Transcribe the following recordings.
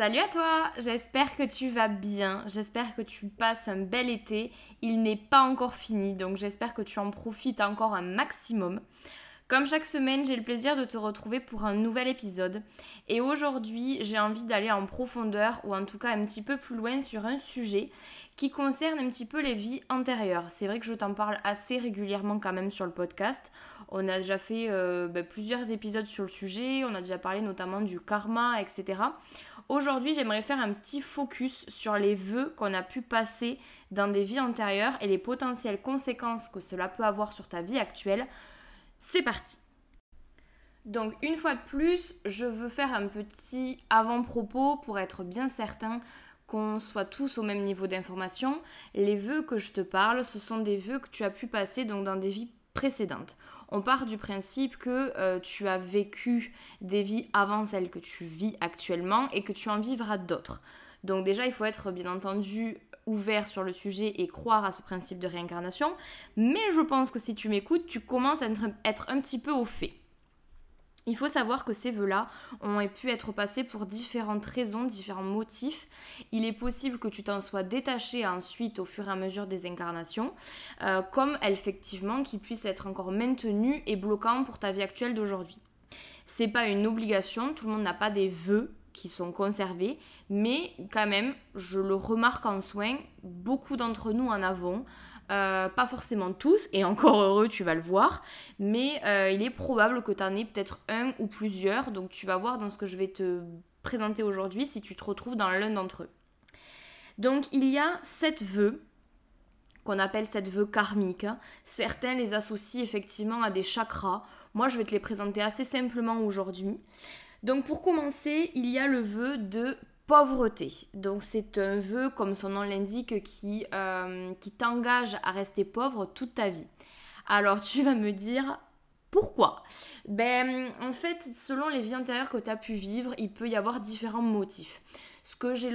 Salut à toi, j'espère que tu vas bien, j'espère que tu passes un bel été. Il n'est pas encore fini, donc j'espère que tu en profites encore un maximum. Comme chaque semaine, j'ai le plaisir de te retrouver pour un nouvel épisode. Et aujourd'hui, j'ai envie d'aller en profondeur, ou en tout cas un petit peu plus loin sur un sujet qui concerne un petit peu les vies antérieures. C'est vrai que je t'en parle assez régulièrement quand même sur le podcast. On a déjà fait euh, ben, plusieurs épisodes sur le sujet, on a déjà parlé notamment du karma, etc. Aujourd'hui, j'aimerais faire un petit focus sur les vœux qu'on a pu passer dans des vies antérieures et les potentielles conséquences que cela peut avoir sur ta vie actuelle. C'est parti donc une fois de plus, je veux faire un petit avant-propos pour être bien certain qu'on soit tous au même niveau d'information. Les vœux que je te parle, ce sont des vœux que tu as pu passer donc dans des vies précédentes on part du principe que euh, tu as vécu des vies avant celles que tu vis actuellement et que tu en vivras d'autres. Donc déjà, il faut être bien entendu ouvert sur le sujet et croire à ce principe de réincarnation. Mais je pense que si tu m'écoutes, tu commences à être un petit peu au fait. Il faut savoir que ces vœux-là ont pu être passés pour différentes raisons, différents motifs. Il est possible que tu t'en sois détaché ensuite au fur et à mesure des incarnations, euh, comme effectivement qu'ils puissent être encore maintenus et bloquants pour ta vie actuelle d'aujourd'hui. C'est pas une obligation, tout le monde n'a pas des vœux qui sont conservés, mais quand même, je le remarque en soin, beaucoup d'entre nous en avons. Euh, pas forcément tous, et encore heureux, tu vas le voir, mais euh, il est probable que tu en aies peut-être un ou plusieurs, donc tu vas voir dans ce que je vais te présenter aujourd'hui si tu te retrouves dans l'un d'entre eux. Donc il y a sept vœux qu'on appelle sept vœux karmiques. Certains les associent effectivement à des chakras. Moi, je vais te les présenter assez simplement aujourd'hui. Donc pour commencer, il y a le vœu de pauvreté. Donc c'est un vœu, comme son nom l'indique, qui, euh, qui t'engage à rester pauvre toute ta vie. Alors tu vas me dire, pourquoi? Ben en fait, selon les vies antérieures que tu as pu vivre, il peut y avoir différents motifs. Ce que j'ai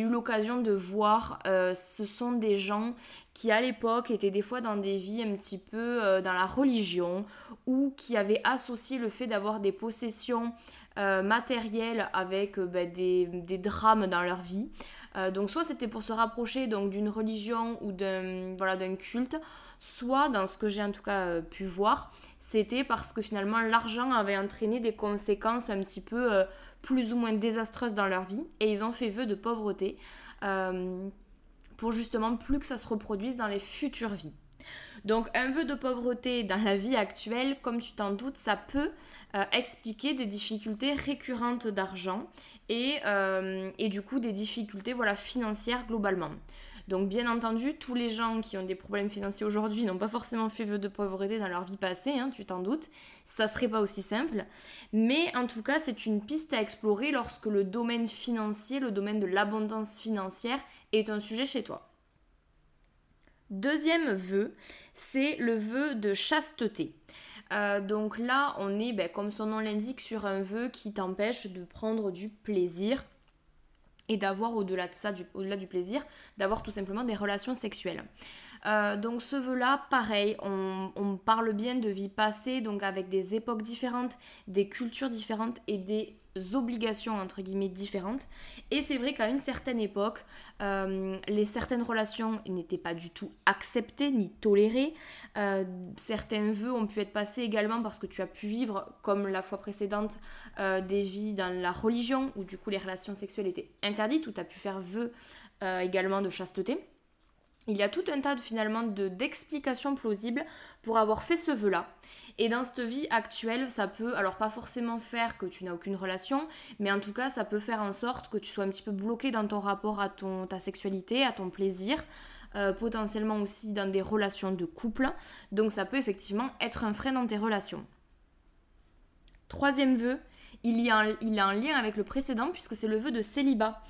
eu l'occasion de voir, euh, ce sont des gens qui à l'époque étaient des fois dans des vies un petit peu euh, dans la religion ou qui avaient associé le fait d'avoir des possessions euh, matériel avec euh, ben, des, drames dans leur vie. Euh, donc soit c'était pour se rapprocher donc d'une religion ou d'un voilà, culte, soit dans ce que j'ai en tout cas pu voir, c'était parce que finalement l'argent avait entraîné des conséquences un petit peu plus ou moins désastreuses dans leur vie et ils ont fait vœu de pauvreté pour justement plus que ça se reproduise dans les futures vies. Donc un vœu de pauvreté dans la vie actuelle, comme tu t'en doutes, ça peut euh, expliquer des difficultés récurrentes d'argent et, euh, et, du coup des difficultés voilà, financières globalement. Donc bien entendu, tous les gens qui ont des problèmes financiers aujourd'hui n'ont pas forcément fait vœu de pauvreté dans leur vie passée, hein, tu t'en doutes. Ça serait pas aussi simple. Mais en tout cas, c'est une piste à explorer lorsque le domaine financier, le domaine de l'abondance financière est un sujet chez toi. Deuxième vœu, c'est le vœu de chasteté. Euh, donc là, on est, ben, comme son nom l'indique, sur un vœu qui t'empêche de prendre du plaisir et d'avoir au-delà de ça, au-delà du plaisir, d'avoir tout simplement des relations sexuelles. Euh, donc ce vœu-là, pareil, on, parle bien de vie passée, donc avec des époques différentes, des cultures différentes et des obligations entre guillemets différentes. Et c'est vrai qu'à une certaine époque, euh, les certaines relations n'étaient pas du tout acceptées ni tolérées. Euh, certains vœux ont pu être passés également parce que tu as pu vivre, comme la fois précédente, euh, des vies dans la religion où du coup les relations sexuelles étaient interdites, où tu as pu faire vœu également de chasteté. Il y a tout un tas de, finalement d'explications plausibles pour avoir fait ce vœu-là. Et dans cette vie actuelle, ça peut, alors pas forcément faire que tu n'as aucune relation, mais en tout cas, ça peut faire en sorte que tu sois un petit peu bloqué dans ton rapport à ta sexualité, à ton plaisir, euh, potentiellement aussi dans des relations de couple. Donc ça peut effectivement être un frein dans tes relations. Troisième vœu, il, y a un, il a un lien avec le précédent puisque c'est le vœu de célibat.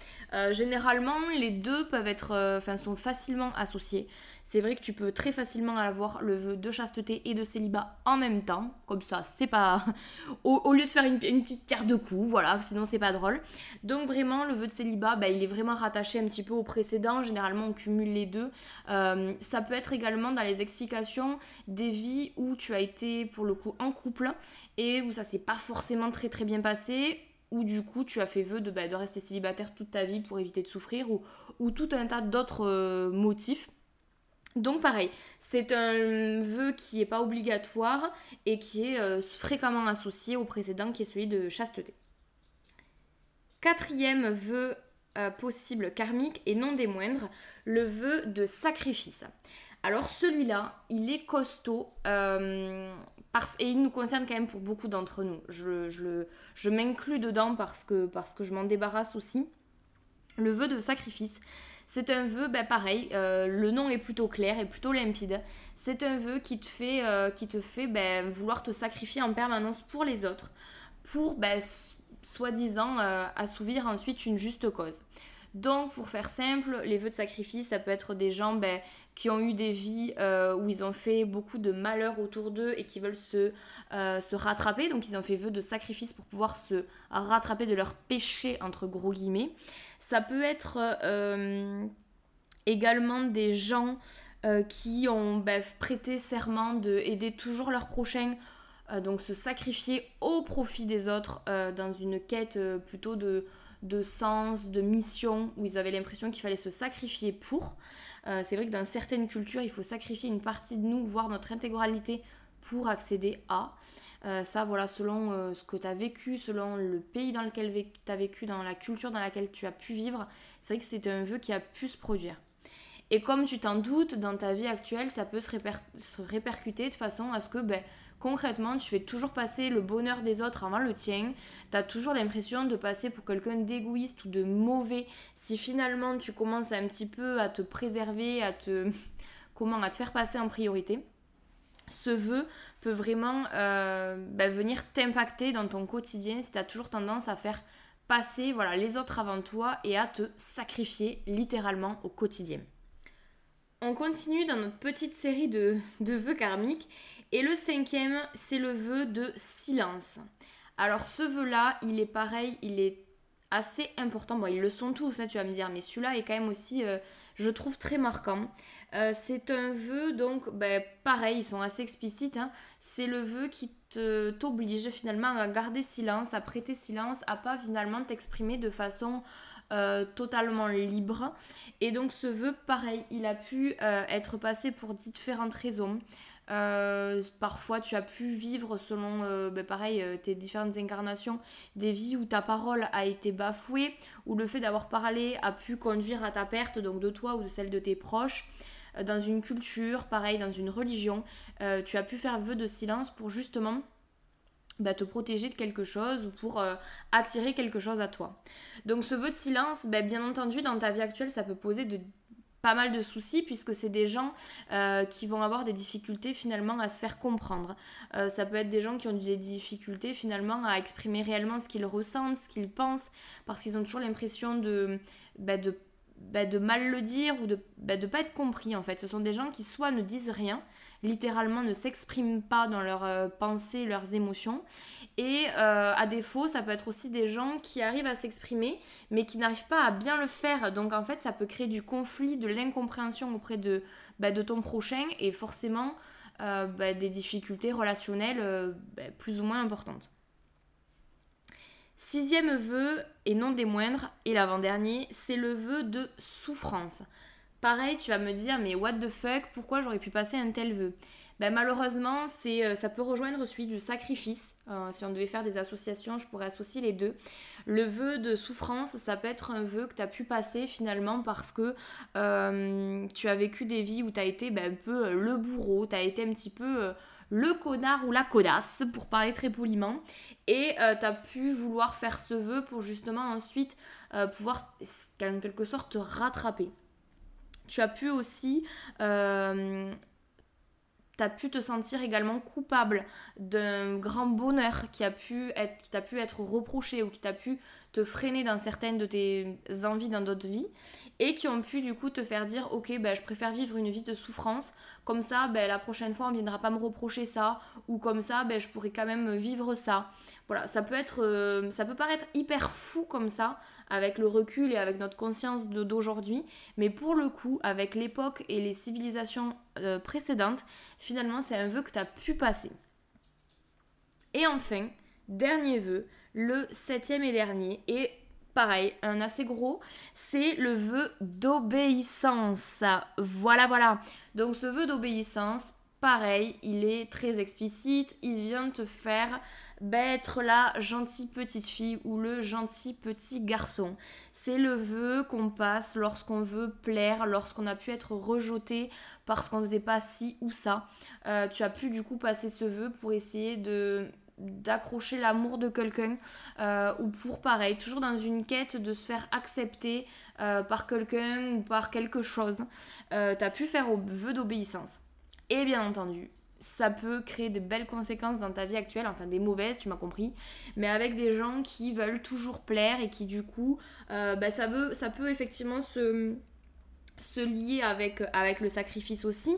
Généralement, les deux peuvent être, enfin, sont facilement associés. C'est vrai que tu peux très facilement avoir le vœu de chasteté et de célibat en même temps. Comme ça, c'est pas. au, lieu de faire une, petite pierre de coups, voilà, sinon c'est pas drôle. Donc vraiment, le vœu de célibat, bah, il est vraiment rattaché un petit peu au précédent. Généralement, on cumule les deux. Euh, ça peut être également dans les explications des vies où tu as été pour le coup en couple et où ça s'est pas forcément très très bien passé ou du coup tu as fait vœu de, bah, de rester célibataire toute ta vie pour éviter de souffrir ou, ou tout un tas d'autres euh, motifs. Donc pareil, c'est un vœu qui n'est pas obligatoire et qui est euh, fréquemment associé au précédent qui est celui de chasteté. Quatrième vœu euh, possible karmique et non des moindres, le vœu de sacrifice. Alors celui-là, il est costaud euh, parce, et il nous concerne quand même pour beaucoup d'entre nous. Je, je, je m'inclus dedans parce que, parce que je m'en débarrasse aussi. Le vœu de sacrifice, c'est un vœu, ben pareil, euh, le nom est plutôt clair et plutôt limpide. C'est un vœu qui te fait, euh, qui te fait ben, vouloir te sacrifier en permanence pour les autres, pour, ben, soi-disant, assouvir ensuite une juste cause. Donc, pour faire simple, les vœux de sacrifice, ça peut être des gens ben, qui ont eu des vies où ils ont fait beaucoup de malheur autour d'eux et qui veulent se, se rattraper. Donc, ils ont fait vœu de sacrifice pour pouvoir se rattraper de leur péché, entre gros guillemets. Ça peut être euh, également des gens euh, qui ont bah, prêté serment d'aider toujours leur prochain, euh, donc se sacrifier au profit des autres dans une quête plutôt de, de sens, de mission, où ils avaient l'impression qu'il fallait se sacrifier pour. C'est vrai que dans certaines cultures, il faut sacrifier une partie de nous, voire notre intégralité, pour accéder à. Euh, ça, voilà, selon euh, ce que tu as vécu, selon le pays dans lequel tu as vécu, dans la culture dans laquelle tu as pu vivre, c'est vrai que c'est un vœu qui a pu se produire. Et comme tu t'en doutes, dans ta vie actuelle, ça peut se, répercuter de façon à ce que, ben, concrètement, tu fais toujours passer le bonheur des autres avant le tien. Tu as toujours l'impression de passer pour quelqu'un d'égoïste ou de mauvais. Si finalement tu commences un petit peu à te préserver, à te, à te faire passer en priorité, ce vœu peut vraiment euh, bah, venir t'impacter dans ton quotidien si tu as toujours tendance à faire passer voilà, les autres avant toi et à te sacrifier littéralement au quotidien. On continue dans notre petite série de, de vœux karmiques et le cinquième, c'est le vœu de silence. Alors ce vœu-là, il est pareil, il est assez important. Bon, ils le sont tous, hein, tu vas me dire, mais celui-là est quand même aussi, euh, je trouve, très marquant. Euh, c'est un vœu, donc, ben, pareil, ils sont assez explicites. Hein. c'est le vœu qui t'oblige finalement à garder silence, à prêter silence, à pas finalement t'exprimer de façon euh, totalement libre. Et donc, ce vœu, pareil, il a pu être passé pour différentes raisons. Parfois, tu as pu vivre selon, ben, pareil, tes différentes incarnations, des vies où ta parole a été bafouée, où le fait d'avoir parlé a pu conduire à ta perte, donc de toi ou de celle de tes proches. Euh, dans une culture, pareil, dans une religion, euh, tu as pu faire vœu de silence pour justement bah, te protéger de quelque chose ou pour euh, attirer quelque chose à toi. Donc ce vœu de silence, bah, bien entendu, dans ta vie actuelle, ça peut poser de pas mal de soucis puisque c'est des gens qui vont avoir des difficultés finalement à se faire comprendre. ça peut être des gens qui ont des difficultés finalement à exprimer réellement ce qu'ils ressentent, ce qu'ils pensent, parce qu'ils ont toujours l'impression de, bah, de bah, de mal le dire ou de ne bah, pas être compris en fait. Ce sont des gens qui soit ne disent rien, littéralement ne s'expriment pas dans leurs euh, pensées, leurs émotions. Et euh, à défaut, ça peut être aussi des gens qui arrivent à s'exprimer mais qui n'arrivent pas à bien le faire. Donc en fait, ça peut créer du conflit, de l'incompréhension auprès de, bah, de ton prochain et forcément euh, des difficultés relationnelles plus ou moins importantes. Sixième vœu, et non des moindres, et l'avant-dernier, c'est le vœu de souffrance. Pareil, tu vas me dire, mais what the fuck, pourquoi j'aurais pu passer un tel vœu? Ben, Malheureusement, euh, ça peut rejoindre celui du sacrifice. Euh, si on devait faire des associations, je pourrais associer les deux. Le vœu de souffrance, ça peut être un vœu que tu as pu passer finalement parce que euh, tu as vécu des vies où tu as été ben, un peu le bourreau, tu as été un petit peu le connard ou la codasse, pour parler très poliment. Et euh, tu as pu vouloir faire ce vœu pour justement ensuite pouvoir, en quelque sorte, te rattraper. Tu as pu aussi euh, tu as pu te sentir également coupable d'un grand bonheur qui a pu être qui t'a pu être reproché ou qui t'a pu te freiner dans certaines de tes envies dans d'autres vies et qui ont pu du coup te faire dire ok ben, je préfère vivre une vie de souffrance. Comme ça ben, la prochaine fois on viendra pas me reprocher ça. Ou comme ça ben, je pourrais quand même vivre ça. Voilà ça peut être euh, ça peut paraître hyper fou comme ça avec le recul et avec notre conscience d'aujourd'hui. Mais pour le coup avec l'époque et les civilisations euh, précédentes finalement c'est un vœu que tu as pu passer. Et enfin dernier vœu le septième et dernier et pareil, un assez gros, c'est le vœu d'obéissance. Voilà, voilà. Donc ce vœu d'obéissance, pareil, il est très explicite, il vient te faire être la gentille petite fille ou le gentil petit garçon. C'est le vœu qu'on passe lorsqu'on veut plaire, lorsqu'on a pu être rejeté parce qu'on faisait pas ci ou ça. Euh, tu as pu du coup passer ce vœu pour essayer de d'accrocher l'amour de quelqu'un euh, ou pour pareil, toujours dans une quête de se faire accepter euh, par quelqu'un ou par quelque chose, euh, tu as pu faire au vœu d'obéissance. Et bien entendu, ça peut créer de belles conséquences dans ta vie actuelle, enfin des mauvaises, tu m'as compris, mais avec des gens qui veulent toujours plaire et qui du coup, bah, ça, veut, ça peut effectivement se se lier avec, avec le sacrifice aussi,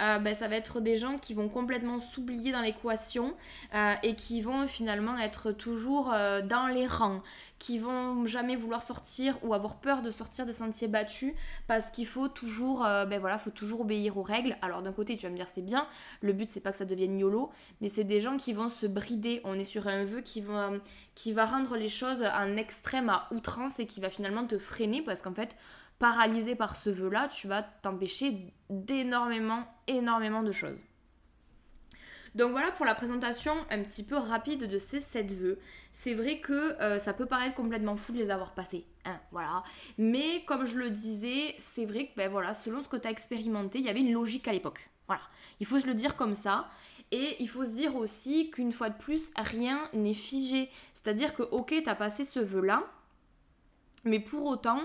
euh, ben, ça va être des gens qui vont complètement s'oublier dans l'équation euh, et qui vont finalement être toujours euh, dans les rangs, qui vont jamais vouloir sortir ou avoir peur de sortir des sentiers battus parce qu'il faut toujours, ben voilà, faut toujours obéir aux règles. Alors d'un côté, tu vas me dire c'est bien, le but c'est pas que ça devienne YOLO, mais c'est des gens qui vont se brider. On est sur un vœu qui va, qui va rendre les choses en extrême à outrance et qui va finalement te freiner parce qu'en fait, paralysé par ce vœu-là, tu vas t'empêcher d'énormément, énormément de choses. Donc voilà pour la présentation un petit peu rapide de ces 7 vœux. C'est vrai que euh, ça peut paraître complètement fou de les avoir passés. Hein, voilà. Mais comme je le disais, c'est vrai que ben selon ce que tu as expérimenté, il y avait une logique à l'époque. Voilà. Il faut se le dire comme ça. Et il faut se dire aussi qu'une fois de plus, rien n'est figé. C'est-à-dire que, ok, tu as passé ce vœu-là, mais pour autant,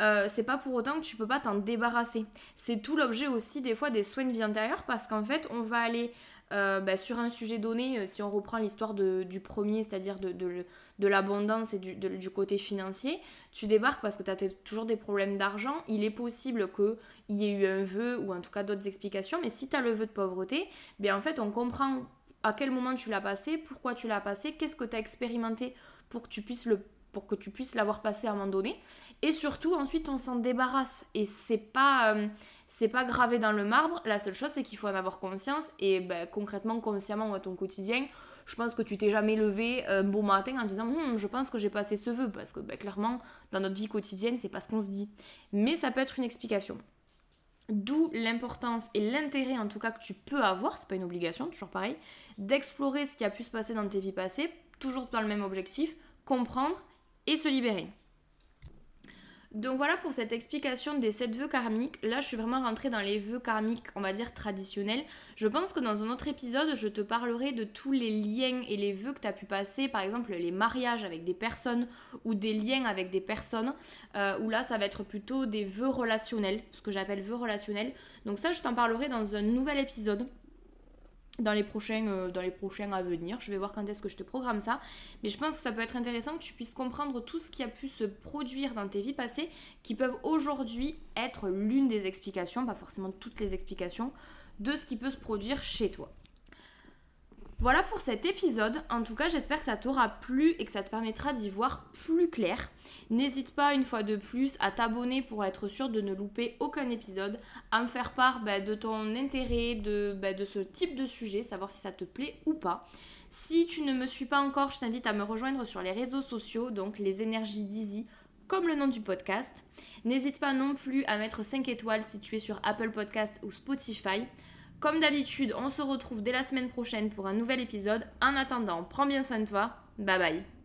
euh, c'est pas pour autant que tu peux pas t'en débarrasser. C'est tout l'objet aussi des fois des soins de vie intérieure parce qu'en fait, on va aller euh, bah, sur un sujet donné, euh, si on reprend l'histoire du premier, c'est-à-dire de, l'abondance et du, du, côté financier, tu débarques parce que tu as toujours des problèmes d'argent. Il est possible qu'il y ait eu un vœu ou en tout cas d'autres explications, mais si tu as le vœu de pauvreté, bien en fait, on comprend à quel moment tu l'as passé, pourquoi tu l'as passé, qu'est-ce que tu as expérimenté pour que tu puisses le pour que tu puisses l'avoir passé à un moment donné. Et surtout, ensuite, on s'en débarrasse. Et c'est pas, euh, c'est pas gravé dans le marbre. La seule chose, c'est qu'il faut en avoir conscience. Et ben, concrètement, consciemment, à ton quotidien, je pense que tu t'es jamais levé un beau matin en disant hum, je pense que j'ai passé ce vœu. Parce que ben, clairement, dans notre vie quotidienne, c'est pas ce qu'on se dit. Mais ça peut être une explication. D'où l'importance et l'intérêt en tout cas que tu peux avoir, c'est pas une obligation, toujours pareil, d'explorer ce qui a pu se passer dans tes vies passées, toujours dans le même objectif, comprendre et se libérer. Donc voilà pour cette explication des 7 vœux karmiques. Là, je suis vraiment rentrée dans les vœux karmiques, on va dire traditionnels. Je pense que dans un autre épisode, je te parlerai de tous les liens et les vœux que tu as pu passer, par exemple les mariages avec des personnes ou des liens avec des personnes, euh, où là, ça va être plutôt des vœux relationnels, ce que j'appelle vœux relationnels. Donc ça, je t'en parlerai dans un nouvel épisode dans les prochains euh, dans les prochains à venir. Je vais voir quand est-ce que je te programme ça. Mais je pense que ça peut être intéressant que tu puisses comprendre tout ce qui a pu se produire dans tes vies passées qui peuvent aujourd'hui être l'une des explications, pas forcément toutes les explications, de ce qui peut se produire chez toi. Voilà pour cet épisode. En tout cas, j'espère que ça t'aura plu et que ça te permettra d'y voir plus clair. N'hésite pas une fois de plus à t'abonner pour être sûr de ne louper aucun épisode, à me faire part bah, de ton intérêt de, bah, de ce type de sujet, savoir si ça te plaît ou pas. Si tu ne me suis pas encore, je t'invite à me rejoindre sur les réseaux sociaux, donc les énergies d'Easy, comme le nom du podcast. N'hésite pas non plus à mettre 5 étoiles si tu es sur Apple Podcast ou Spotify. Comme d'habitude, on se retrouve dès la semaine prochaine pour un nouvel épisode. En attendant, prends bien soin de toi. Bye bye.